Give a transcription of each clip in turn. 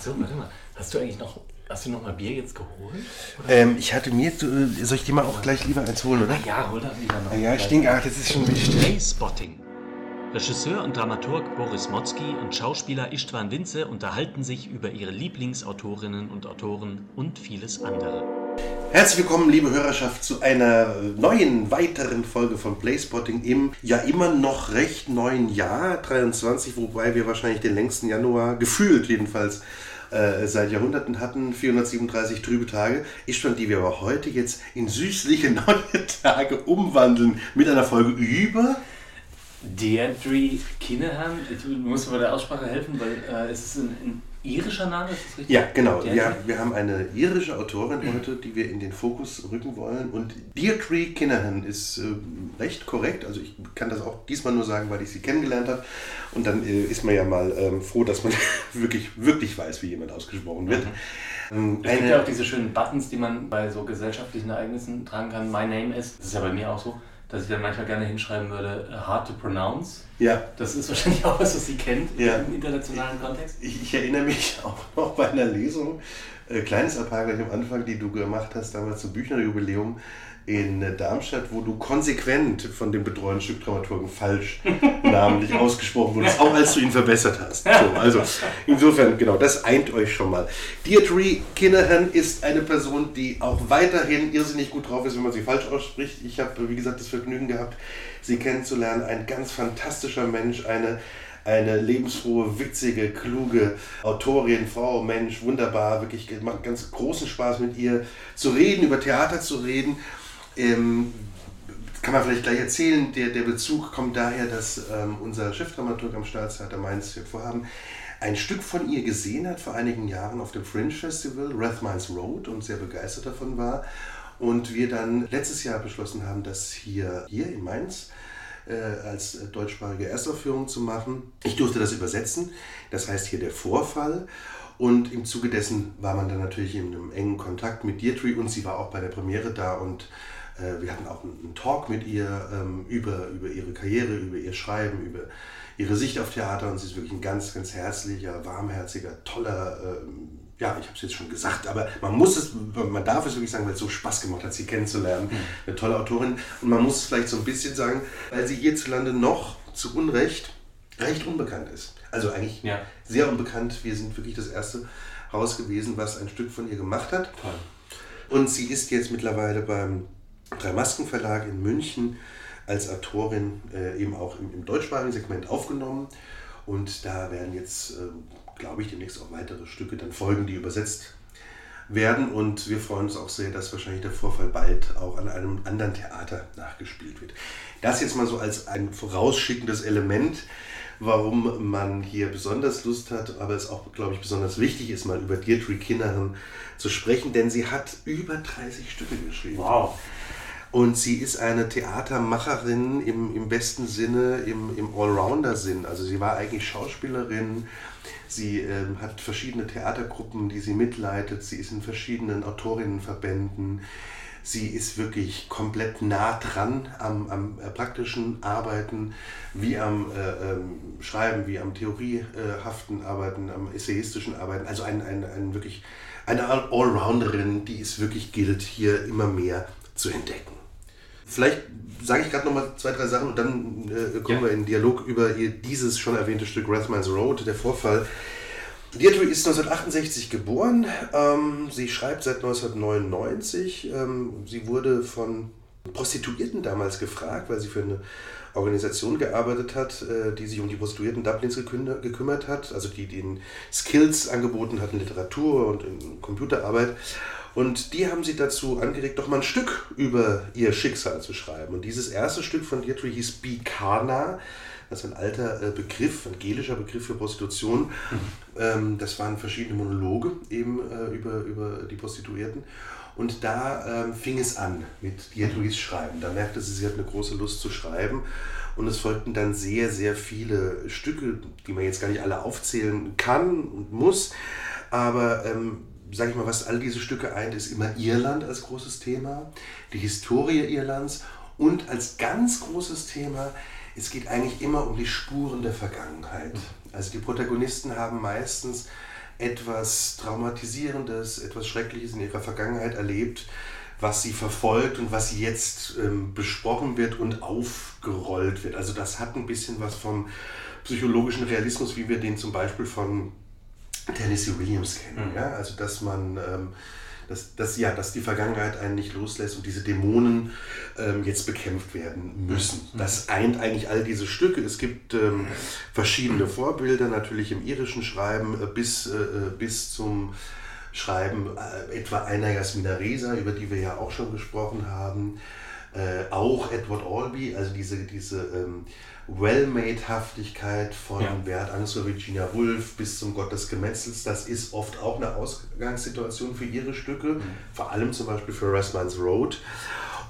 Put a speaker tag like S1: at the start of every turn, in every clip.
S1: Achso, warte mal. Hast du eigentlich noch, hast du noch mal Bier jetzt geholt?
S2: Ähm, ich hatte mir, äh, soll ich dir mal auch gleich lieber eins holen, oder?
S1: Ja, hol da wieder noch.
S2: Ah ja, ich denke, ach, das ist schon wichtig.
S3: Playspotting. Regisseur und Dramaturg Boris Motzki und Schauspieler Istvan Winze unterhalten sich über ihre Lieblingsautorinnen und Autoren und vieles andere.
S2: Herzlich willkommen, liebe Hörerschaft, zu einer neuen, weiteren Folge von Playspotting im ja immer noch recht neuen Jahr 23, wobei wir wahrscheinlich den längsten Januar, gefühlt jedenfalls, äh, seit Jahrhunderten hatten, 437 trübe Tage. Istvan, die wir aber heute jetzt in süßliche neue Tage umwandeln mit einer Folge über
S1: Deirdre Kinahan, ich muss mir bei der Aussprache helfen, weil äh, es ist ein, ein irischer Name, ist das richtig?
S2: Ja, genau.
S1: Deirdre?
S2: Wir, wir haben eine irische Autorin heute, die wir in den Fokus rücken wollen. Und Deirdre Kinahan ist äh, recht korrekt. Also ich kann das auch diesmal nur sagen, weil ich sie kennengelernt habe. Und dann äh, ist man ja mal ähm, froh, dass man wirklich, wirklich weiß, wie jemand ausgesprochen wird. Ähm,
S1: Es gibt ja auch diese schönen Buttons, die man bei so gesellschaftlichen Ereignissen tragen kann. My name is, das ist ja bei mir auch so, dass ich dann manchmal gerne hinschreiben würde, uh, hard to pronounce.
S2: ja,
S1: Das ist wahrscheinlich auch was, was Sie kennt
S2: Ja.
S1: im internationalen Kontext.
S2: Ich, ich erinnere mich auch noch bei einer Lesung, äh, kleines gleich am Anfang, die du gemacht hast, damals zum Büchnerjubiläum in Darmstadt, wo du konsequent von dem betreuten Stückdramaturgen falsch namentlich ausgesprochen wurdest, auch als du ihn verbessert hast. So, also insofern, genau, das eint euch schon mal. Deirdre Kinahan ist eine Person, die auch weiterhin irrsinnig gut drauf ist, wenn man sie falsch ausspricht. Ich habe, wie gesagt, das Vergnügen gehabt, sie kennenzulernen. Ein ganz fantastischer Mensch, eine eine lebensfrohe, witzige, kluge Autorin, Frau, Mensch, wunderbar, wirklich macht ganz großen Spaß mit ihr zu reden, über Theater zu reden. Ähm, kann man vielleicht gleich erzählen, der, der Bezug kommt daher, dass ähm, unser Chefdramaturg am Staatstheater Mainz wir vorhaben, ein Stück von ihr gesehen hat vor einigen Jahren auf dem Fringe Festival, Rathmines Road, und sehr begeistert davon war. Und wir dann letztes Jahr beschlossen haben, das hier, hier in Mainz äh, als deutschsprachige Erstaufführung zu machen. Ich durfte das übersetzen, das heißt hier der Vorfall. Und im Zuge dessen war man dann natürlich in einem engen Kontakt mit Deirdre und sie war auch bei der Premiere da und äh, wir hatten auch einen einen Talk mit ihr ähm, über, über ihre Karriere, über ihr Schreiben, über ihre Sicht auf Theater und sie ist wirklich ein ganz, ganz herzlicher, warmherziger, toller, ähm, ja, ich habe es jetzt schon gesagt, aber man muss es, man darf es wirklich sagen, weil es so Spaß gemacht hat, sie kennenzulernen. Eine tolle Autorin. Und man muss es vielleicht so ein bisschen sagen, weil sie hierzulande noch zu Unrecht recht unbekannt ist. Also eigentlich
S1: Ja.
S2: sehr unbekannt. Wir sind wirklich das erste Haus gewesen, was ein Stück von ihr gemacht hat.
S1: Toll.
S2: Und sie ist jetzt mittlerweile beim Drei-Masken-Verlag in München als Autorin äh, eben auch im, im deutschsprachigen Segment aufgenommen. Und da werden jetzt, ähm, glaube ich, demnächst auch weitere Stücke dann folgen, die übersetzt werden. Und wir freuen uns auch sehr, dass wahrscheinlich der Vorfall bald auch an einem anderen Theater nachgespielt wird. Das jetzt mal so als ein vorausschickendes Element, warum man hier besonders Lust hat, aber es auch, glaube ich, besonders wichtig ist, mal über Deirdre Kinnahan zu sprechen, denn sie hat über 30 Stücke geschrieben.
S1: Wow.
S2: Und sie ist eine Theatermacherin im, im besten Sinne, im, im Allrounder-Sinn. Also sie war eigentlich Schauspielerin, sie ähm, hat verschiedene Theatergruppen, die sie mitleitet, sie ist in verschiedenen Autorinnenverbänden. Sie ist wirklich komplett nah dran am, am äh, praktischen Arbeiten, wie am äh, ähm, Schreiben, wie am theoriehaften Arbeiten, am essayistischen Arbeiten. Also ein, ein, ein wirklich eine Allrounderin, die es wirklich gilt, hier immer mehr zu entdecken. Vielleicht sage ich gerade noch mal zwei, drei Sachen und dann äh, kommen
S1: Ja.
S2: wir in Dialog über ihr, dieses schon erwähnte Stück Rathmines Road, der Vorfall. Deirdre ist 1968 geboren. Ähm, sie schreibt seit 1999. Ähm, sie wurde von Prostituierten damals gefragt, weil sie für eine Organisation gearbeitet hat, äh, die sich um die Prostituierten Dublins gekümmert hat, also die den Skills angeboten hatten, Literatur und in Computerarbeit. Und die haben sie dazu angeregt, doch mal ein Stück über ihr Schicksal zu schreiben. Und dieses erste Stück von Deirdre hieß Bikana. Das ist ein alter äh, Begriff, ein gelischer Begriff für Prostitution. Ähm, das waren verschiedene Monologe eben äh, über, über die Prostituierten. Und da ähm, fing es an mit Deirdres Schreiben. Da merkte sie, sie hat eine große Lust zu schreiben. Und es folgten dann sehr, sehr viele Stücke, die man jetzt gar nicht alle aufzählen kann und muss. Aber ähm, sage ich mal, was all diese Stücke eint, ist immer Irland als großes Thema, die Historie Irlands und als ganz großes Thema, es geht eigentlich immer um die Spuren der Vergangenheit. Also die Protagonisten haben meistens etwas Traumatisierendes, etwas Schreckliches in ihrer Vergangenheit erlebt, was sie verfolgt und was jetzt ähm, besprochen wird und aufgerollt wird. Also das hat ein bisschen was vom psychologischen Realismus, wie wir den zum Beispiel von Tennessee Williams kennen. Mhm. Ja? Also dass man... Ähm, dass, dass, ja, dass die Vergangenheit einen nicht loslässt und diese Dämonen ähm, jetzt bekämpft werden müssen. Mhm. Das eint eigentlich all diese Stücke. Es gibt ähm, verschiedene Vorbilder, natürlich im irischen Schreiben äh, bis, äh, äh bis zum Schreiben äh, etwa einer Jasmina Reza, über die wir ja auch schon gesprochen haben. Äh, auch Edward Albee, also diese, diese ähm, Well-Made-Haftigkeit von ja. Bert Angst oder Virginia Woolf bis zum Gott des Gemetzels, das ist oft auch eine Ausgangssituation für ihre Stücke, mhm. vor allem zum Beispiel für Rasmans Road.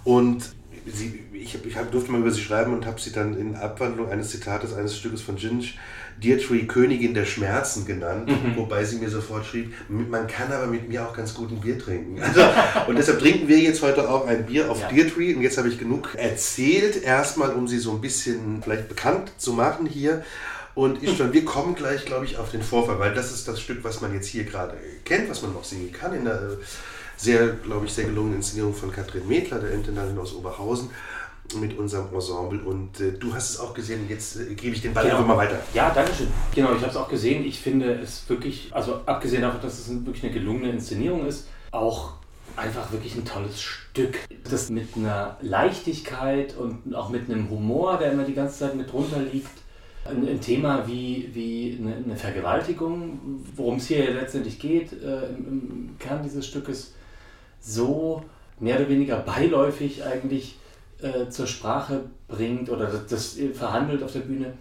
S2: Und sie, ich, ich durfte mal über sie schreiben und habe sie dann in Abwandlung eines Zitates eines Stückes von Ginge Deirdre Königin der Schmerzen genannt, mhm. wobei sie mir sofort schrieb, man kann aber mit mir auch ganz gut ein Bier trinken. Also, und deshalb trinken wir jetzt heute auch ein Bier auf ja. Deirdre und jetzt habe ich genug erzählt, erstmal um sie so ein bisschen vielleicht bekannt zu machen hier. Und ich schon, wir kommen gleich, glaube ich, auf den Vorfall, weil das ist das Stück, was man jetzt hier gerade kennt, was man noch singen kann in der äh, sehr, glaube ich, sehr gelungenen Inszenierung von Katrin Medler, der Intendantin aus Oberhausen mit unserem Ensemble. Und äh, du hast es auch gesehen, jetzt äh, gebe ich den Ball
S1: genau.
S2: einfach mal weiter.
S1: Ja, danke schön. Genau, ich habe es auch gesehen. Ich finde es wirklich, also abgesehen davon, dass es wirklich eine gelungene Inszenierung ist, auch einfach wirklich ein tolles Stück. Das mit einer Leichtigkeit und auch mit einem Humor, der immer die ganze Zeit mit drunter liegt. Ein, ein Thema wie, wie eine, eine Vergewaltigung, worum es hier letztendlich geht, äh, im, im Kern dieses Stückes, so mehr oder weniger beiläufig eigentlich äh, zur Sprache bringt oder das, das, verhandelt auf der Bühne.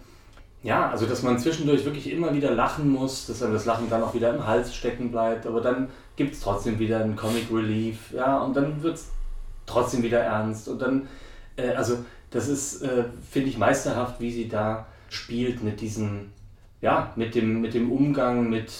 S1: Ja, also dass man zwischendurch wirklich immer wieder lachen muss, dass dann das Lachen dann auch wieder im Hals stecken bleibt, aber dann gibt es trotzdem wieder einen Comic Relief, ja, und dann wird es trotzdem wieder ernst und dann, äh, also das ist, äh, finde ich, meisterhaft, wie sie da spielt mit diesen, ja, mit dem, mit dem Umgang mit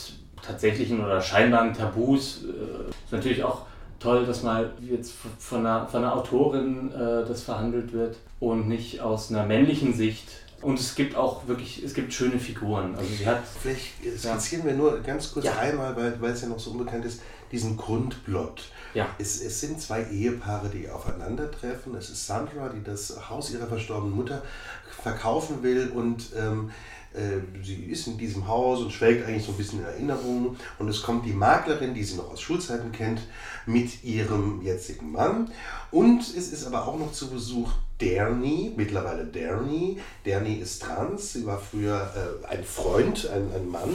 S1: tatsächlichen oder scheinbaren Tabus. Äh, ist natürlich auch toll, dass mal jetzt von einer, von einer Autorin äh, das verhandelt wird und nicht aus einer männlichen Sicht. Und es gibt auch wirklich, es gibt schöne Figuren. Also sie hat.
S2: Vielleicht skizzieren ja. wir nur ganz kurz ja. einmal, weil, weil es ja noch so unbekannt ist, diesen Grundplot. Ja. Es, es sind zwei Ehepaare, die aufeinandertreffen. Es ist Sandra, die das Haus ihrer verstorbenen Mutter verkaufen will und ähm, äh, sie ist in diesem Haus und schwelgt eigentlich so ein bisschen in Erinnerungen. Und es kommt die Maklerin, die sie noch aus Schulzeiten kennt, mit ihrem jetzigen Mann. Und es ist aber auch noch zu Besuch Derny, mittlerweile Derny. Derny ist trans, sie war früher äh, ein Freund, ein, ein Mann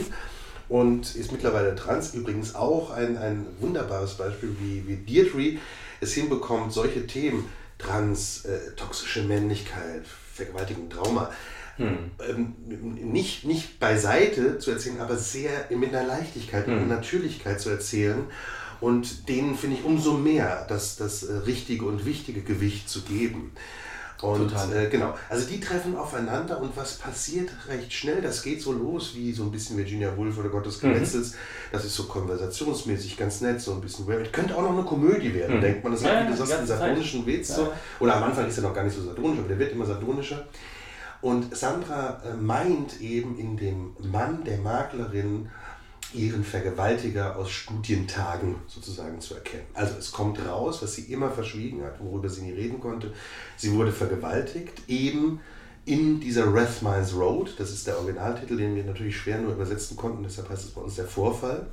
S2: und ist mittlerweile trans. Übrigens auch ein, ein wunderbares Beispiel, wie, wie Deirdre es hinbekommt, solche Themen, trans, äh, toxische Männlichkeit, Vergewaltigung, Trauma, hm. ähm, nicht, nicht beiseite zu erzählen, aber sehr mit einer Leichtigkeit, hm. mit einer Natürlichkeit zu erzählen und denen finde ich umso mehr das, das äh, richtige und wichtige Gewicht zu geben. Und äh, genau, also die treffen aufeinander und was passiert recht schnell, das geht so los wie so ein bisschen Virginia Woolf oder Gottes Gemetzels. Mhm. Das ist so konversationsmäßig ganz nett, so ein bisschen. Könnte auch noch eine Komödie werden, mhm. denkt man. Das ja, hat, wie du sagst, einen sardonischen Witz. Ja. So. Oder am Anfang ist er noch gar nicht so sardonisch, aber der wird immer sardonischer. Und Sandra äh, meint eben in dem Mann der Maklerin ihren Vergewaltiger aus Studientagen sozusagen zu erkennen. Also es kommt raus, was sie immer verschwiegen hat, worüber sie nie reden konnte. Sie wurde vergewaltigt, eben in dieser Rathmines Road, das ist der Originaltitel, den wir natürlich schwer nur übersetzen konnten, deshalb heißt es bei uns der Vorfall.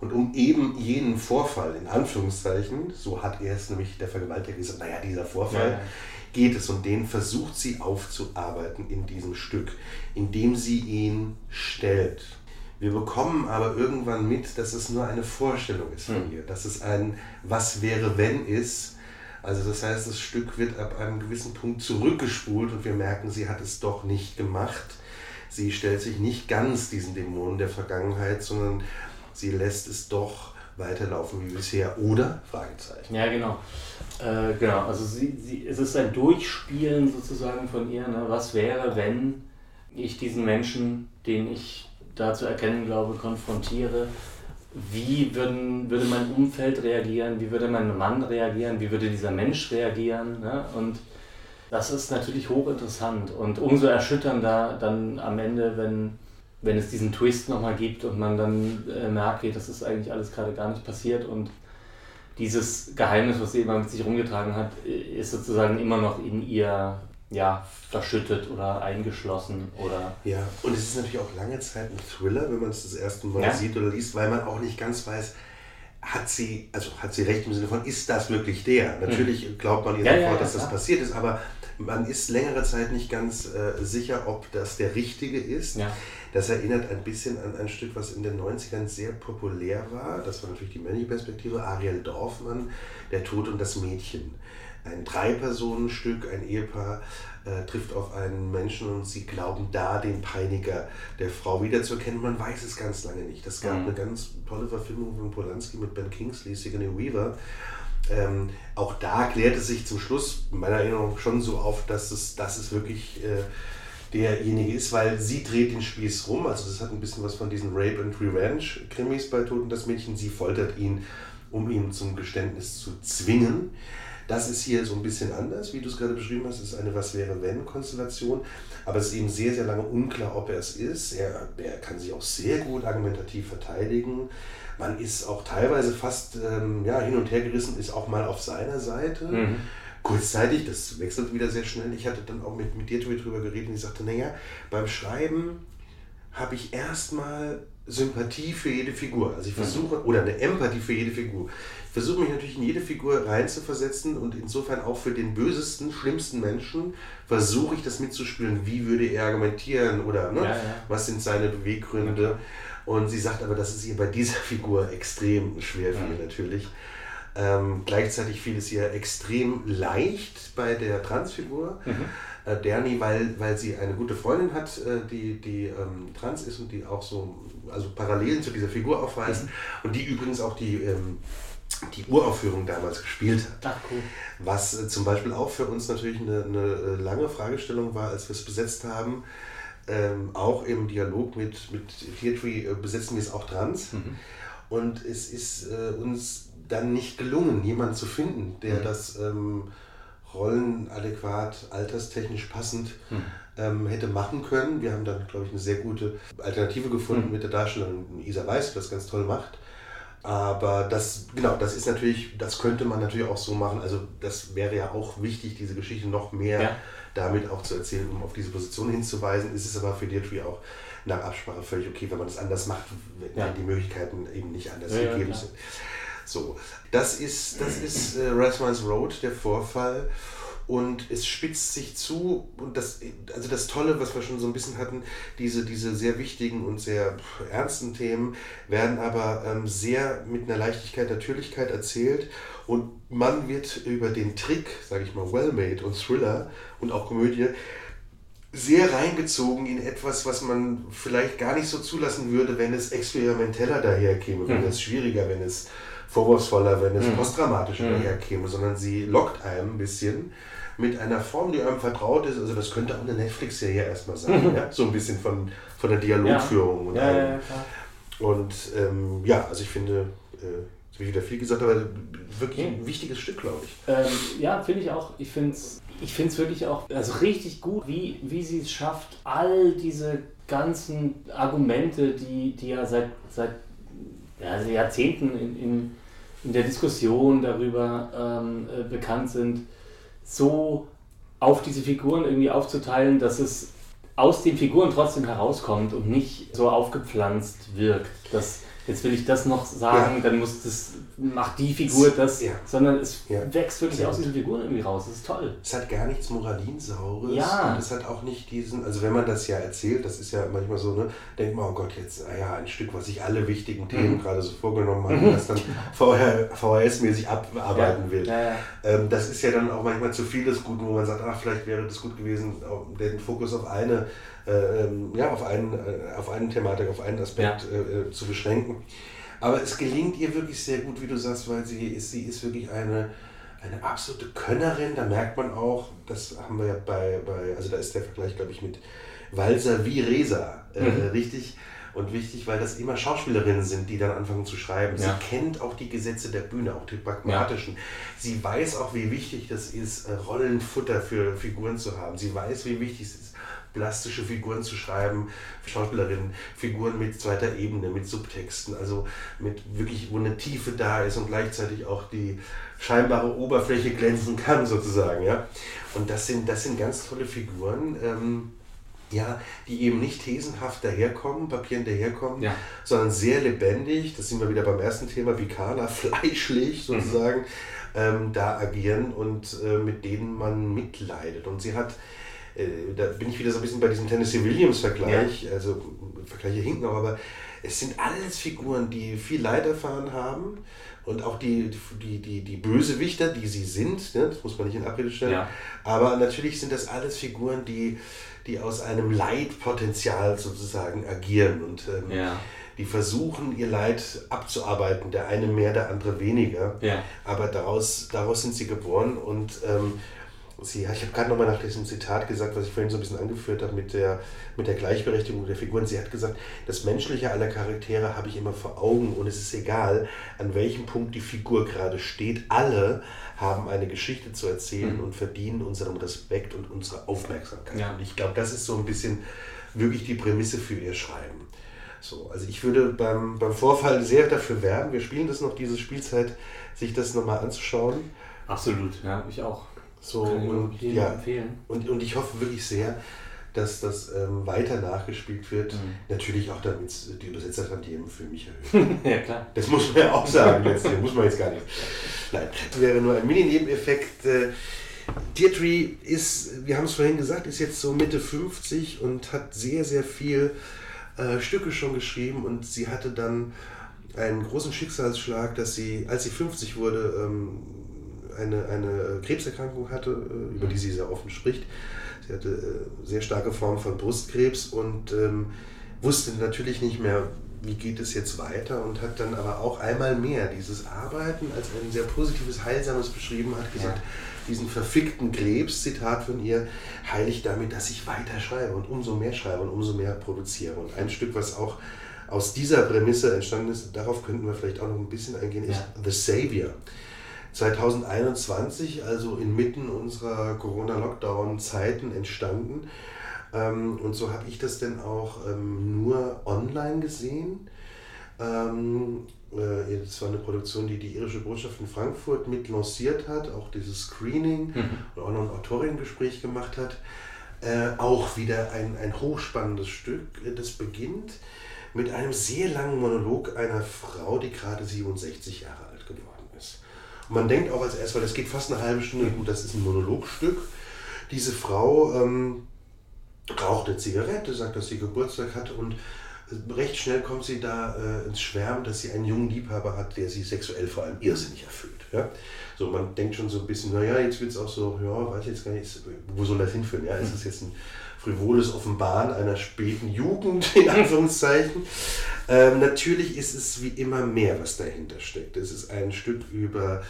S2: Und um eben jenen Vorfall, in Anführungszeichen, so hat er es nämlich der Vergewaltiger gesagt, naja, dieser Vorfall, ja, geht es und den versucht sie aufzuarbeiten in diesem Stück, indem sie ihn stellt. Wir bekommen aber irgendwann mit, dass es nur eine Vorstellung ist von hm. ihr, dass es ein Was wäre wenn ist. Also das heißt, das Stück wird ab einem gewissen Punkt zurückgespult und wir merken, sie hat es doch nicht gemacht. Sie stellt sich nicht ganz diesen Dämonen der Vergangenheit, sondern sie lässt es doch weiterlaufen wie bisher, oder? Fragezeichen.
S1: Ja, genau. Äh, genau, also sie, sie, es ist ein Durchspielen sozusagen von ihr. Ne? Was wäre, wenn ich diesen Menschen, den ich da zu erkennen glaube, konfrontiere? Wie würden, würde mein Umfeld reagieren? Wie würde mein Mann reagieren? Wie würde dieser Mensch reagieren? Ne? Und das ist natürlich hochinteressant und umso erschütternder dann am Ende, wenn wenn es diesen Twist nochmal gibt und man dann äh, merkt, das ist eigentlich alles gerade gar nicht passiert und dieses Geheimnis, was sie immer mit sich rumgetragen hat, ist sozusagen immer noch in ihr ja, verschüttet oder eingeschlossen oder.
S2: Ja, und es ist natürlich auch lange Zeit ein Thriller, wenn man es das erste Mal ja. sieht oder liest, weil man auch nicht ganz weiß, hat sie, also hat sie recht im Sinne von, ist das wirklich der? Natürlich mhm. glaubt man ihr ja, sofort, ja, dass das passiert ist, aber man ist längere Zeit nicht ganz äh, sicher, ob das der richtige ist. Das erinnert ein bisschen an ein Stück, was in den 90ern sehr populär war. Das war natürlich die männliche Perspektive. Ariel Dorfmann, Der Tod und das Mädchen ein Drei-Personen-Stück, ein Ehepaar äh, trifft auf einen Menschen und sie glauben da den Peiniger der Frau wiederzuerkennen. Man weiß es ganz lange nicht. Das gab mhm. eine ganz tolle Verfilmung von Polanski mit Ben Kingsley, Sigourney Weaver. Ähm, auch da klärte sich zum Schluss meiner Erinnerung schon so auf, dass es, dass es wirklich äh, derjenige ist, weil sie dreht den Spieß rum. Also das hat ein bisschen was von diesen Rape and Revenge Krimis bei Toten das Mädchen. Sie foltert ihn, um ihn zum Geständnis zu zwingen. Das ist hier so ein bisschen anders, wie du es gerade beschrieben hast. Es ist eine Was wäre wenn Konstellation. Aber es ist eben sehr, sehr lange unklar, ob er es ist. Er, er kann sich auch sehr gut argumentativ verteidigen. Man ist auch teilweise fast ähm, ja, hin und her gerissen, ist auch mal auf seiner Seite. Mhm. Kurzzeitig, das wechselt wieder sehr schnell. Ich hatte dann auch mit, mit dir drüber geredet und ich sagte, naja, beim Schreiben habe ich erstmal Sympathie für jede Figur. Also ich mhm. versuche, oder eine Empathie für jede Figur versuche mich natürlich in jede Figur reinzuversetzen und insofern auch für den bösesten, schlimmsten Menschen versuche ich das mitzuspielen. Wie würde er argumentieren oder ne? ja, ja. was sind seine Beweggründe? Ja, und sie sagt aber, dass es ihr bei dieser Figur extrem schwer fiel natürlich. Ähm, gleichzeitig fiel es ihr extrem leicht bei der Transfigur. Mhm. Äh, Derni, weil, weil sie eine gute Freundin hat, äh, die, die ähm, trans ist und die auch so also Parallelen zu dieser Figur aufweist. Mhm. Und die übrigens auch die ähm, die Uraufführung damals gespielt hat. Ach, cool. Was äh, zum Beispiel auch für uns natürlich eine, eine äh, lange Fragestellung war, als wir es besetzt haben. Ähm, auch im Dialog mit, mit Theatre besetzen wir es auch trans. Mhm. Und es ist uns dann nicht gelungen, jemanden zu finden, der mhm. das ähm, rollenadäquat, alterstechnisch passend mhm. ähm, hätte machen können. Wir haben dann, glaube ich, eine sehr gute Alternative gefunden mhm. mit der Darstellerin Isa Weiß, die das ganz toll macht. Aber das, genau, das ist natürlich, das könnte man natürlich auch so machen. Also das wäre ja auch wichtig, diese Geschichte noch mehr ja. damit auch zu erzählen, um auf diese Position hinzuweisen. Ist es aber für Deirdre auch nach Absprache völlig okay, wenn man das anders macht, wenn ja. die Möglichkeiten eben nicht anders ja, gegeben sind. So, das ist, das ist äh, Rasmus Road, der Vorfall und es spitzt sich zu und das, also das Tolle, was wir schon so ein bisschen hatten, diese, diese sehr wichtigen und sehr ernsten Themen werden aber ähm, sehr mit einer Leichtigkeit, Natürlichkeit erzählt und man wird über den Trick, sage ich mal, well-made und Thriller und auch Komödie sehr reingezogen in etwas, was man vielleicht gar nicht so zulassen würde, wenn es experimenteller daherkäme, wenn mhm. es schwieriger, wenn es vorwurfsvoller, wenn es mhm. postdramatischer mhm. daherkäme, sondern sie lockt einem ein bisschen mit einer Form, die einem vertraut ist. Also das könnte auch eine Netflix-Serie erstmal sein, mhm. ja? so ein bisschen von, von der Dialogführung. Und, ja, ja, ja, und ähm, ja, also ich finde, äh, habe ich wieder viel gesagt, aber wirklich ein wichtiges Stück, glaube ich.
S1: Ähm, ja, finde ich auch. Ich finde es ich finde es wirklich auch also richtig gut, wie, wie sie es schafft, all diese ganzen Argumente, die, die ja seit, seit ja, also Jahrzehnten in, in, in der Diskussion darüber ähm, äh, bekannt sind, so auf diese Figuren irgendwie aufzuteilen, dass es aus den Figuren trotzdem herauskommt und nicht so aufgepflanzt wirkt. Das, jetzt will ich das noch sagen, ja. dann muss das macht die Figur das, ja. sondern es ja. wächst wirklich aus diesen Figuren irgendwie raus. Das ist toll.
S2: Es hat gar nichts Moralinsaures. Ja. Und es hat auch nicht diesen, also wenn man das ja erzählt, das ist ja manchmal so, ne, denkt man, oh Gott, jetzt, ah ja, ein Stück, was sich alle wichtigen Themen mhm. gerade so vorgenommen haben, mhm. das dann VHS-mäßig abarbeiten will. Ja, ähm, das ist ja dann auch manchmal zu viel des Guten, wo man sagt, ach, vielleicht wäre das gut gewesen, den Fokus auf eine, äh, ähm, ja, auf einen, äh, auf einen Thematik, auf einen Aspekt äh, äh, zu beschränken. Aber es gelingt ihr wirklich sehr gut, wie du sagst, weil sie ist, sie ist wirklich eine, eine absolute Könnerin. Da merkt man auch, das haben wir ja bei, bei also da ist der Vergleich, glaube ich, mit Walser wie Resa äh, mhm. richtig und wichtig, weil das immer Schauspielerinnen sind, die dann anfangen zu schreiben. Ja. Sie kennt auch die Gesetze der Bühne, auch die pragmatischen. Ja. Sie weiß auch, wie wichtig das ist, äh, Rollenfutter für Figuren zu haben. Sie weiß, wie wichtig es ist, plastische Figuren zu schreiben, Schauspielerinnen, Figuren mit zweiter Ebene, mit Subtexten, also mit wirklich, wo eine Tiefe da ist und gleichzeitig auch die scheinbare Oberfläche glänzen kann, sozusagen. Ja? Und das sind, das sind ganz tolle Figuren. Ähm, ja, die eben nicht thesenhaft daherkommen, papierend daherkommen, ja. sondern sehr lebendig, das sind wir wieder beim ersten Thema, Vikana, fleischlich sozusagen, mhm. ähm, da agieren und äh, mit denen man mitleidet. Und sie hat, da bin ich wieder so ein bisschen bei diesem Tennessee Williams-Vergleich, ja. also Vergleiche hinken auch, aber es sind alles Figuren, die viel Leid erfahren haben und auch die, die, die, die Bösewichter, die sie sind, ne, das muss man nicht in Abrede stellen, ja. aber natürlich sind das alles Figuren, die, die aus einem Leidpotenzial sozusagen agieren und ähm, ja. die versuchen, ihr Leid abzuarbeiten, der eine mehr, der andere weniger, aber daraus, daraus sind sie geboren und ähm, sie, ich habe gerade nochmal nach diesem Zitat gesagt, was ich vorhin so ein bisschen angeführt habe mit der, mit der Gleichberechtigung der Figuren. Sie hat gesagt, das Menschliche aller Charaktere habe ich immer vor Augen und es ist egal, an welchem Punkt die Figur gerade steht. Alle haben eine Geschichte zu erzählen mhm. und verdienen unseren Respekt und unsere Aufmerksamkeit. Ja. Und ich glaube, das ist so ein bisschen wirklich die Prämisse für ihr Schreiben. So, also ich würde beim, beim Vorfall sehr dafür werben, wir spielen das noch, diese Spielzeit, sich das nochmal anzuschauen.
S1: Absolut, ja, ich auch.
S2: So, und, ja, empfehlen. Und, und ich hoffe wirklich sehr, dass das ähm, weiter nachgespielt wird. Mhm. Natürlich auch, damit die Übersetzertantiemen für mich erhöhen. ja, klar. Das muss man ja auch sagen, jetzt, muss man jetzt gar nicht. Nein, das wäre nur ein Mini-Nebeneffekt. Äh, Deirdre ist, wir haben es vorhin gesagt, ist jetzt so Mitte 50 und hat sehr, sehr viel äh, Stücke schon geschrieben und sie hatte dann einen großen Schicksalsschlag, dass sie, als sie 50 wurde, ähm, eine, eine Krebserkrankung hatte, äh, über die sie sehr offen spricht. Sie hatte äh, sehr starke Formen von Brustkrebs und ähm, wusste natürlich nicht mehr, wie geht es jetzt weiter und hat dann aber auch einmal mehr dieses Arbeiten als ein sehr positives, heilsames beschrieben, hat gesagt, ja. diesen verfickten Krebs, Zitat von ihr, heile ich damit, dass ich weiter schreibe und umso mehr schreibe und umso mehr produziere. Und ein Stück, was auch aus dieser Prämisse entstanden ist, darauf könnten wir vielleicht auch noch ein bisschen eingehen, ist ja. The Savior. 2021, also inmitten unserer Corona-Lockdown-Zeiten entstanden. Ähm, und so habe ich das denn auch ähm, nur online gesehen. Ähm, äh, das war eine Produktion, die die irische Botschaft in Frankfurt mit lanciert hat, auch dieses Screening mhm. und auch noch ein Autorinnengespräch gemacht hat. Äh, auch wieder ein, ein hochspannendes Stück. Das beginnt mit einem sehr langen Monolog einer Frau, die gerade 67 Jahre alt geworden ist. Und man denkt auch als erstes, weil das geht fast eine halbe Stunde, gut, das ist ein Monologstück. Diese Frau ähm, raucht eine Zigarette, sagt, dass sie Geburtstag hat und recht schnell kommt sie da äh, ins Schwärmen, dass sie einen jungen Liebhaber hat, der sie sexuell vor allem irrsinnig erfüllt. Ja? So, man denkt schon so ein bisschen, naja, jetzt wird es auch so, ja, weiß ich jetzt gar nicht, wo soll das hinführen? Ja? Ist das jetzt ein frivoles Offenbaren einer späten Jugend, in Anführungszeichen? Ähm, natürlich ist es wie immer mehr, was dahinter steckt. Es ist ein Stück über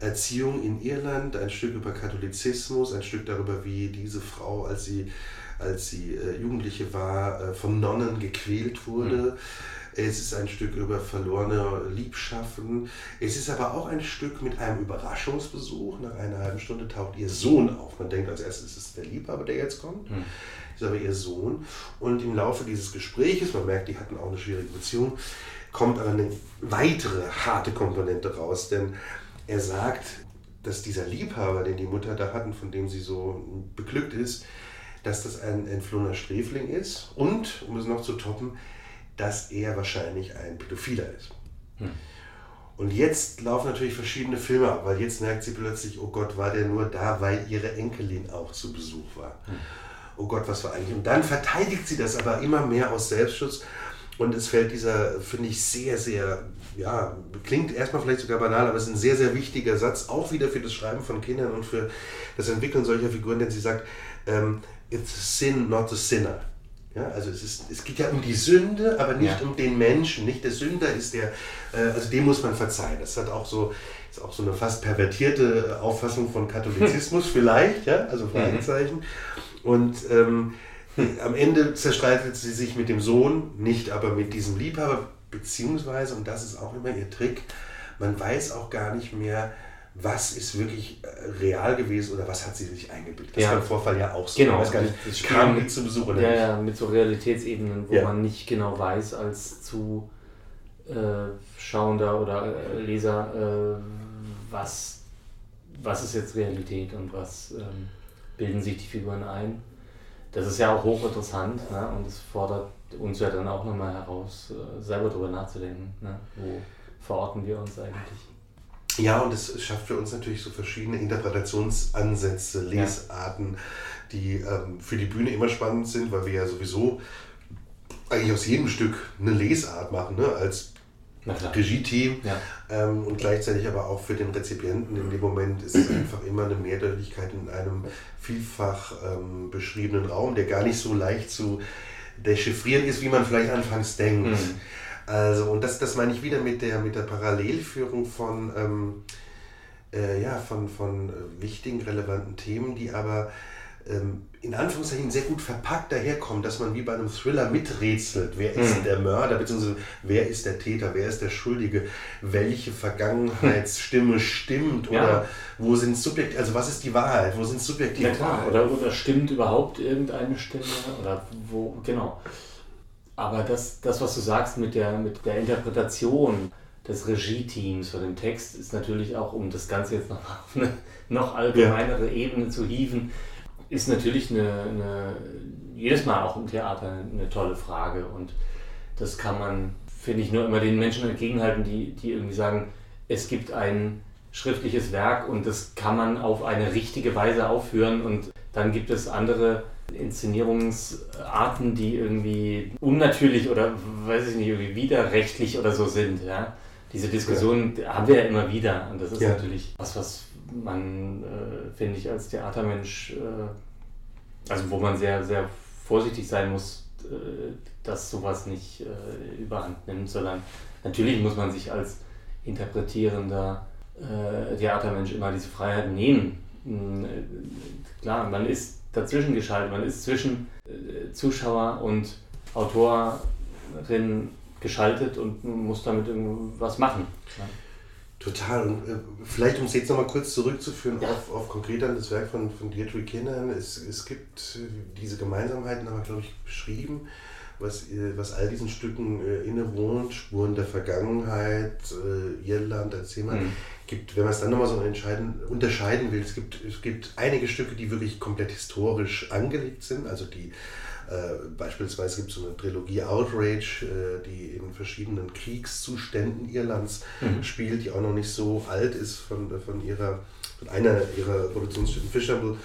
S2: Erziehung in Irland, ein Stück über Katholizismus, ein Stück darüber, wie diese Frau, als sie als sie äh, Jugendliche war, äh, von Nonnen gequält wurde. Mhm. Es ist ein Stück über verlorene Liebschaften. Es ist aber auch ein Stück mit einem Überraschungsbesuch. Nach einer halben Stunde taucht ihr Sohn auf. Man denkt als erstes, ist es der Liebhaber, der jetzt kommt. Mhm. Ist aber ihr Sohn. Und im Laufe dieses Gespräches, man merkt, die hatten auch eine schwierige Beziehung, kommt aber eine weitere harte Komponente raus. Denn er sagt, dass dieser Liebhaber, den die Mutter da hatten, von dem sie so beglückt ist, dass das ein entflohener Sträfling ist und, um es noch zu toppen, dass er wahrscheinlich ein Pädophiler ist. Hm. Und jetzt laufen natürlich verschiedene Filme ab, weil jetzt merkt sie plötzlich, oh Gott, war der nur da, weil ihre Enkelin auch zu Besuch war. Hm. Oh Gott, was war eigentlich? Und dann verteidigt sie das aber immer mehr aus Selbstschutz. Und es fällt dieser, finde ich, sehr, sehr, ja, klingt erstmal vielleicht sogar banal, aber es ist ein sehr, sehr wichtiger Satz, auch wieder für das Schreiben von Kindern und für das Entwickeln solcher Figuren, denn sie sagt, ähm, it's a sin, not a sinner. Ja, also es, ist, es geht ja um die Sünde, aber nicht ja. um den Menschen. Nicht der Sünder ist der, äh, also dem muss man verzeihen. Das hat auch so, ist auch so eine fast pervertierte Auffassung von Katholizismus vielleicht, ja, also. Fragezeichen. Mhm. Und ähm, am Ende zerstreitet sie sich mit dem Sohn, nicht aber mit diesem Liebhaber, beziehungsweise, und das ist auch immer ihr Trick, man weiß auch gar nicht mehr, was ist wirklich äh, real gewesen oder was hat sie sich eingebildet. Das
S1: Ja.
S2: war im Vorfall ja auch so.
S1: Genau.
S2: Weiß gar nicht,
S1: Das
S2: kam die zu Besuch oder
S1: Ja,
S2: nicht.
S1: ja, mit so Realitätsebenen, wo
S2: Ja.
S1: man nicht genau weiß als Zuschauender oder äh, Leser, äh, was, was ist jetzt Realität und was ähm, bilden sich die Figuren ein. Das ist ja auch hochinteressant ne? und es fordert uns ja dann auch nochmal heraus, äh, selber darüber nachzudenken. Ne? Wo verorten wir uns eigentlich?
S2: Ja, und es schafft für uns natürlich so verschiedene Interpretationsansätze, Lesarten, die ähm, für die Bühne immer spannend sind, weil wir ja sowieso eigentlich aus jedem Stück eine Lesart machen, ne? als. Regie-Team.
S1: Ja.
S2: Ähm, und gleichzeitig aber auch für den Rezipienten in dem Moment ist es einfach immer eine Mehrdeutigkeit in einem vielfach ähm, beschriebenen Raum, der gar nicht so leicht zu dechiffrieren ist, wie man vielleicht anfangs denkt.
S1: Mhm.
S2: Also, und das, das meine ich wieder mit der, mit der Parallelführung von, ähm, äh, ja, von, von wichtigen, relevanten Themen, die aber ähm, in Anführungszeichen sehr gut verpackt daherkommen, dass man wie bei einem Thriller miträtselt, wer ist
S1: Mhm.
S2: der Mörder, beziehungsweise wer ist der Täter, wer ist der Schuldige, welche Vergangenheitsstimme stimmt
S1: Ja.
S2: oder wo sind subjektiv, also was ist die Wahrheit, wo sind subjektive
S1: Ja klar,
S2: Wahrheit?
S1: oder, oder stimmt überhaupt irgendeine Stimme? Oder wo, genau. Aber das, das was du sagst mit der, mit der Interpretation des Regie-Teams von dem Text, ist natürlich auch, um das Ganze jetzt noch auf eine noch allgemeinere Ebene zu hieven, ist natürlich eine, eine, jedes Mal auch im Theater eine tolle Frage. Und das kann man, finde ich, nur immer den Menschen entgegenhalten, die, die irgendwie sagen, es gibt ein schriftliches Werk und das kann man auf eine richtige Weise aufführen und dann gibt es andere Inszenierungsarten, die irgendwie unnatürlich oder weiß ich nicht, irgendwie widerrechtlich oder so sind. Ja? Diese Diskussion haben wir ja immer wieder und das ist
S2: Ja.
S1: natürlich was, was man, äh, finde ich, als Theatermensch, äh, also wo man sehr, sehr vorsichtig sein muss, äh, dass sowas nicht äh, überhand nimmt, sondern natürlich muss man sich als interpretierender äh, Theatermensch immer diese Freiheit nehmen. Äh, Klar, man ist dazwischen geschaltet, man ist zwischen Zuschauer und Autorin geschaltet und muss damit irgendwas machen. Ja.
S2: Total. Und äh, vielleicht, um es jetzt nochmal kurz zurückzuführen
S1: Ja.
S2: auf, auf konkret an das Werk von, von Deirdre Kinnan, es, es gibt äh, diese Gemeinsamkeiten, haben wir, glaube ich, beschrieben, was, äh, was all diesen Stücken äh, innewohnt, Spuren der Vergangenheit, äh, Irland, erzähl mal.
S1: Mhm.
S2: Gibt, wenn man es dann nochmal so entscheiden, unterscheiden will, es gibt, es gibt einige Stücke, die wirklich komplett historisch angelegt sind, also die äh, beispielsweise gibt es so eine Trilogie Outrage, äh, die in verschiedenen Kriegszuständen Irlands
S1: Mhm.
S2: spielt, die auch noch nicht so alt ist von, von ihrer von einer ihrer Produktionsstätten Fisherable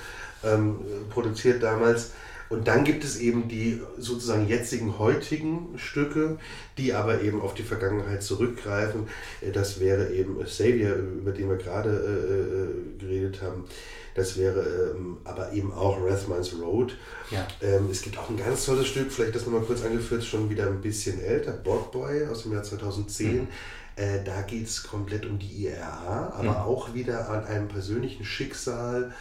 S2: ähm, äh, produziert damals. Und dann gibt es eben die sozusagen jetzigen heutigen Stücke, die aber eben auf die Vergangenheit zurückgreifen. Äh, Das wäre eben Savior, über den wir gerade äh, äh, geredet haben. Das wäre ähm, aber eben auch Rathmines Road.
S1: Ja.
S2: Ähm, es gibt auch ein ganz tolles Stück, vielleicht das nochmal kurz angeführt, schon wieder ein bisschen älter, Boardboy aus dem Jahr 2010.
S1: Mhm.
S2: Äh, da geht es komplett um die IRA, aber
S1: Mhm.
S2: auch wieder an einem persönlichen Schicksal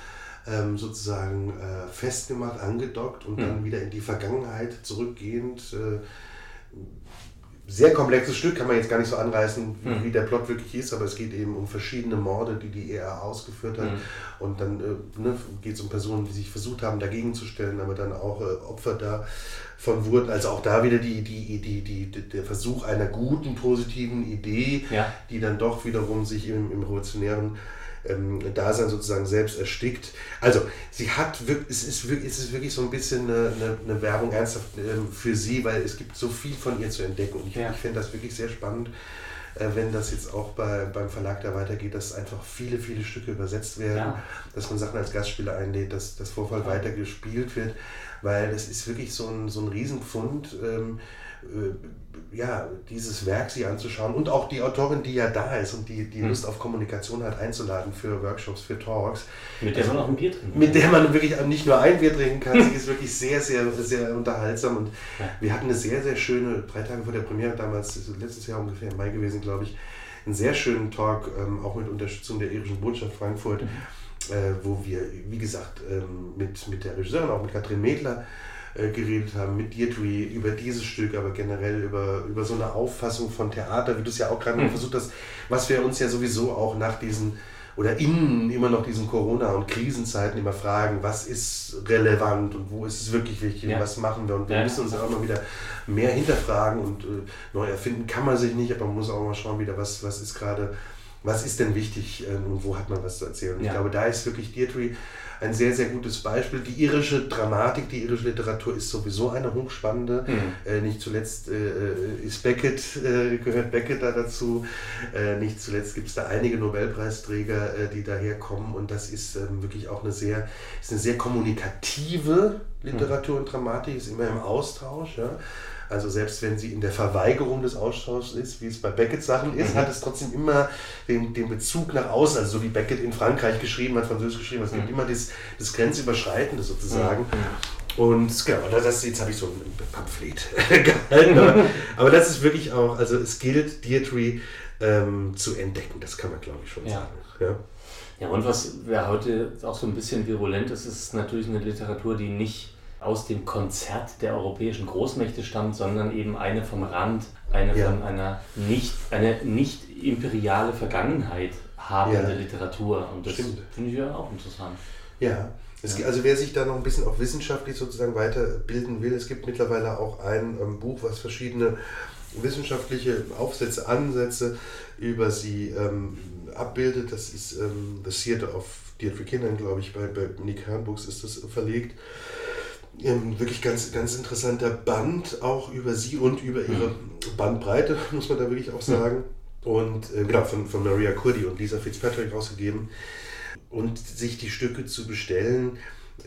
S2: ähm, sozusagen äh, festgemacht, angedockt und
S1: Mhm.
S2: dann wieder in die Vergangenheit zurückgehend. Äh, sehr komplexes Stück, kann man jetzt gar nicht so anreißen, wie,
S1: Mhm.
S2: der Plot wirklich ist, aber es geht eben um verschiedene Morde, die die IRA ausgeführt hat.
S1: Mhm.
S2: Und dann äh, ne, geht es um Personen, die sich versucht haben, dagegen zu stellen, aber dann auch äh, Opfer davon wurden. Also auch da wieder die, die, die, die, die, der Versuch einer guten, positiven Idee,
S1: Ja.
S2: die dann doch wiederum sich im, im revolutionären ähm, Dasein sozusagen selbst erstickt. Also sie hat wirklich, es ist wirklich, es ist wirklich so ein bisschen eine, eine, eine Werbung ernsthaft ähm, für sie, weil es gibt so viel von ihr zu entdecken. Und ich,
S1: Ja.
S2: ich finde das wirklich sehr spannend, äh, wenn das jetzt auch bei, beim Verlag da weitergeht, dass einfach viele, viele Stücke übersetzt werden,
S1: Ja.
S2: dass man Sachen als Gastspieler einlädt, dass das Vorfall weiter gespielt wird, weil das ist wirklich so ein, so ein Riesenpfund. Ähm, äh, ja, dieses Werk sich anzuschauen und auch die Autorin, die ja da ist und die, die
S1: Hm.
S2: Lust auf Kommunikation hat, einzuladen für Workshops, für Talks,
S1: Mit der man auch ein Bier trinken
S2: mit
S1: kann.
S2: der man wirklich nicht nur ein Bier trinken kann, sie ist wirklich sehr, sehr, sehr unterhaltsam und wir hatten eine sehr, sehr schöne, drei Tage vor der Premiere, damals, letztes Jahr ungefähr im Mai gewesen, glaube ich, einen sehr schönen Talk, ähm, auch mit Unterstützung der irischen Botschaft Frankfurt,
S1: Mhm.
S2: äh, wo wir, wie gesagt, ähm, mit, mit der Regisseurin, auch mit Katrin Medler, äh, geredet haben, mit Deirdre über dieses Stück, aber generell über, über so eine Auffassung von Theater, wie du es ja auch gerade
S1: Mhm.
S2: versucht hast, was wir uns ja sowieso auch nach diesen oder in immer noch diesen Corona- und Krisenzeiten immer fragen, was ist relevant und wo ist es wirklich wichtig
S1: Ja.
S2: und was machen wir. Und wir
S1: Ja.
S2: müssen uns auch mal wieder mehr hinterfragen und äh, neu erfinden kann man sich nicht, aber man muss auch mal schauen wieder, was, was ist gerade, was ist denn wichtig äh, und wo hat man was zu erzählen. Und ich
S1: Ja.
S2: glaube, da ist wirklich Deirdre ein sehr, sehr gutes Beispiel. Die irische Dramatik, die irische Literatur ist sowieso eine hochspannende.
S1: Mhm.
S2: Äh, nicht zuletzt äh, ist Beckett, äh, gehört Beckett da dazu. Äh, nicht zuletzt gibt es da einige Nobelpreisträger, äh, die daherkommen. Und das ist ähm, wirklich auch eine sehr, ist eine sehr kommunikative Literatur und Dramatik, ist immer im Austausch. Ja? Also selbst wenn sie in der Verweigerung des Austauschs ist, wie es bei Beckett Sachen ist,
S1: Mhm.
S2: hat es trotzdem immer den, den Bezug nach außen, also so wie Beckett in Frankreich geschrieben hat, Französisch geschrieben hat, es gibt
S1: Mhm.
S2: immer das, das Grenzüberschreitende sozusagen.
S1: Mhm.
S2: Und genau, das, jetzt habe ich so ein Pamphlet gehalten. Aber, aber das ist wirklich auch, also es gilt, Deirdre ähm, zu entdecken, das kann man glaube ich schon
S1: Ja.
S2: sagen. Ja.
S1: Ja, und was ja heute auch so ein bisschen virulent ist, ist natürlich eine Literatur, die nicht aus dem Konzert der europäischen Großmächte stammt, sondern eben eine vom Rand, eine
S2: Ja.
S1: von einer nicht, eine nicht imperiale Vergangenheit habende
S2: Ja.
S1: Literatur. Und das finde ich ja auch interessant.
S2: Ja.
S1: Ja.
S2: Also wer sich da noch ein bisschen auch wissenschaftlich sozusagen weiterbilden will, es gibt mittlerweile auch ein ähm, Buch, was verschiedene wissenschaftliche Aufsätze, Ansätze über sie ähm, abbildet. Das ist ähm, The Theater of Deirdre Kinnan, glaube ich, bei, bei Nick Herrnbuchs ist das verlegt. Ähm, wirklich ganz, ganz interessanter Band auch über sie und über ihre Bandbreite, muss man da wirklich auch sagen. Und äh, genau, von, von Maria Kurdi und Lisa Fitzpatrick rausgegeben. Und sich die Stücke zu bestellen,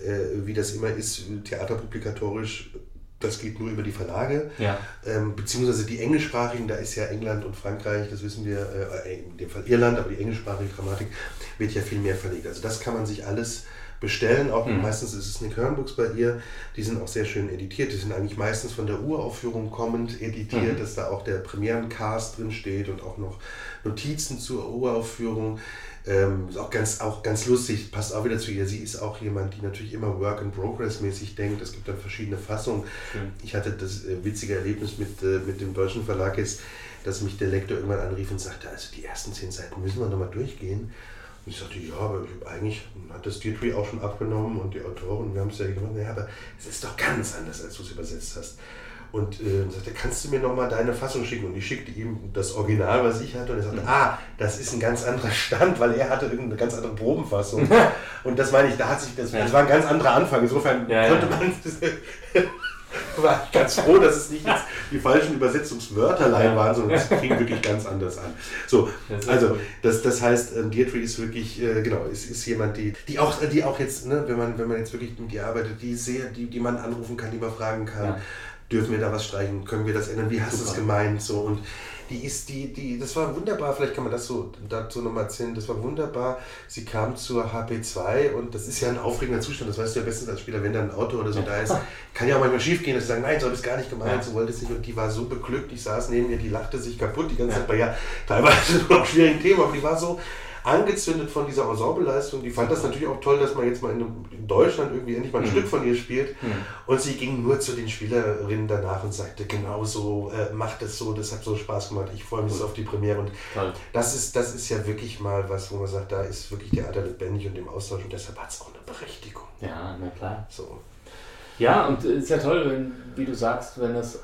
S2: äh, wie das immer ist, theaterpublikatorisch, das geht nur über die Verlage.
S1: Ja.
S2: Ähm, beziehungsweise die englischsprachigen, da ist ja England und Frankreich, das wissen wir, äh, in dem Fall Irland, aber die englischsprachige Grammatik wird ja viel mehr verlegt. Also das kann man sich alles bestellen, auch
S1: Mhm.
S2: meistens ist es Nick Hörnbooks bei ihr, die sind auch sehr schön editiert, die sind eigentlich meistens von der Uraufführung kommend editiert,
S1: Mhm.
S2: dass da auch der Premierencast drin steht und auch noch Notizen zur Uraufführung. Ähm, ist auch ganz, auch ganz lustig, passt auch wieder zu ihr. Sie ist auch jemand, die natürlich immer Work in Progress mäßig denkt. Es gibt dann verschiedene Fassungen.
S1: Schön.
S2: Ich hatte das äh, witzige Erlebnis mit, äh, mit dem deutschen Verlag ist, dass mich der Lektor irgendwann anrief und sagte, also die ersten zehn Seiten müssen wir nochmal durchgehen. Und ich sagte, ja, aber ich, eigentlich hat das Deirdre auch schon abgenommen und die Autoren, wir haben es ja gemacht, naja, aber es ist doch ganz anders, als du es übersetzt hast. Und äh, sagte, kannst du mir nochmal deine Fassung schicken? Und ich schickte ihm das Original, was ich hatte. Und er sagte, ah, das ist ein ganz anderer Stand, weil er hatte irgendeine ganz andere Probenfassung. und das meine ich, da hat sich, das, das war ein ganz anderer Anfang. Insofern
S1: Ja, ja.
S2: konnte man, war ich ganz froh, dass es nicht jetzt die falschen Übersetzungswörterlein waren, sondern es fing wirklich ganz anders an. So,
S1: Ja,
S2: also das, das heißt, ähm, Deirdre ist wirklich, äh, genau, ist, ist jemand, die, die auch, die auch jetzt, ne, wenn man, wenn man jetzt wirklich mit ihr arbeitet, die sehr, die, die man anrufen kann, die man fragen kann,
S1: Ja.
S2: Dürfen wir da was streichen, können wir das ändern, wie hast du es gemeint, so und die ist, die, die, das war wunderbar, vielleicht kann man das so dazu nochmal erzählen, das war wunderbar, sie kam zur HP2 und das ist ja ein aufregender Zustand, das weißt du ja bestens als Spieler, wenn da ein Auto oder so da ist, kann ja auch manchmal schief gehen, dass sie sagen, nein, so habe ich es gar nicht gemeint, so wollte es nicht. Und die war so beglückt, ich saß neben ihr, die lachte sich kaputt die ganze
S1: Ja.
S2: Zeit. Bei ja teilweise nur auf schwierigen Themen, aber die war so angezündet von dieser Ensembleleistung. Die fand das natürlich auch toll, dass man jetzt mal in, in Deutschland irgendwie endlich mal ein
S1: Mhm.
S2: Stück von ihr spielt.
S1: Mhm.
S2: Und sie ging nur zu den Spielerinnen danach und sagte, genau so, äh, macht es so, das hat so Spaß gemacht, ich freue mich so auf die Premiere. Und
S1: Toll.
S2: das ist, das ist ja wirklich mal was, wo man sagt, da ist wirklich Theater lebendig und im Austausch und deshalb hat es auch eine Berechtigung.
S1: Ja, na klar.
S2: So.
S1: Ja, und es ist ja toll, wenn, wie du sagst, wenn das äh,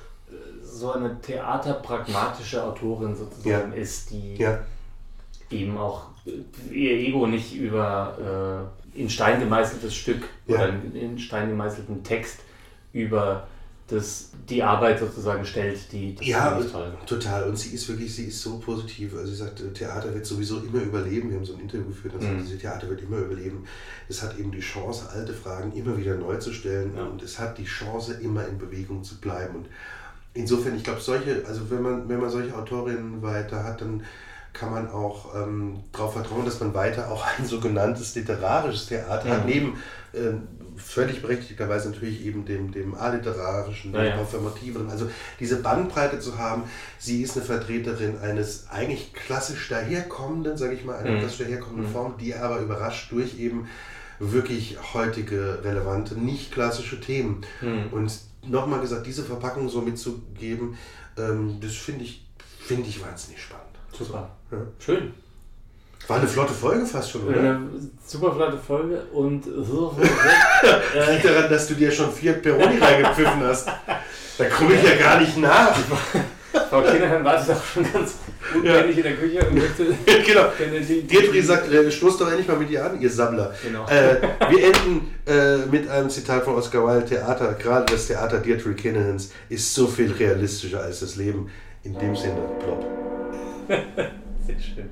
S1: so eine theaterpragmatische Autorin sozusagen ist, die
S2: Ja,
S1: eben auch äh, ihr Ego nicht über äh, in Stein gemeißeltes Stück
S2: Ja.
S1: oder in, in Stein gemeißelten Text über das, die Arbeit sozusagen stellt, die das
S2: Ja,
S1: toll.
S2: total. Und sie ist wirklich, sie ist so positiv. Also sie sagt, äh, Theater wird sowieso immer überleben. Wir haben so ein Interview geführt, und
S1: Mhm.
S2: sagt, sie, Theater wird immer überleben. Es hat eben die Chance, alte Fragen immer wieder neu zu stellen.
S1: Ja.
S2: Und es hat die Chance, immer in Bewegung zu bleiben. Und insofern, ich glaube, solche, also wenn man, wenn man solche Autorinnen weiter hat, dann kann man auch ähm, darauf vertrauen, dass man weiter auch ein sogenanntes literarisches Theater hat,
S1: Mhm.
S2: neben ähm, völlig berechtigterweise natürlich eben dem, dem alliterarischen, dem
S1: Ja,
S2: performativen. Also diese Bandbreite zu haben, sie ist eine Vertreterin eines eigentlich klassisch daherkommenden, sage ich mal, einer
S1: Mhm.
S2: klassisch daherkommenden
S1: Mhm.
S2: Form, die aber überrascht durch eben wirklich heutige, relevante, nicht klassische Themen.
S1: Hm.
S2: Und nochmal gesagt, diese Verpackung so mitzugeben, ähm, das finde ich, finde ich wahnsinnig spannend.
S1: Super.
S2: Ja.
S1: Schön.
S2: War eine flotte Folge fast schon, oder?
S1: Eine super flotte Folge und so.
S2: äh, Liegt daran, dass du dir schon vier Peroni reingepfiffen hast. Da komme ich ja gar nicht nach.
S1: Frau Kinderheim wartet auch schon ganz unbändig ja. in der Küche und möchte.
S2: genau. Gertrud sagt, äh, stoßt doch endlich mal mit ihr an, ihr Sammler. Genau. Äh, wir enden äh, mit einem Zitat von Oscar Wilde: Theater, gerade das Theater Deirdre Kinahans, ist so viel realistischer als das Leben. In dem Sinne, plopp.
S1: Sehr schön.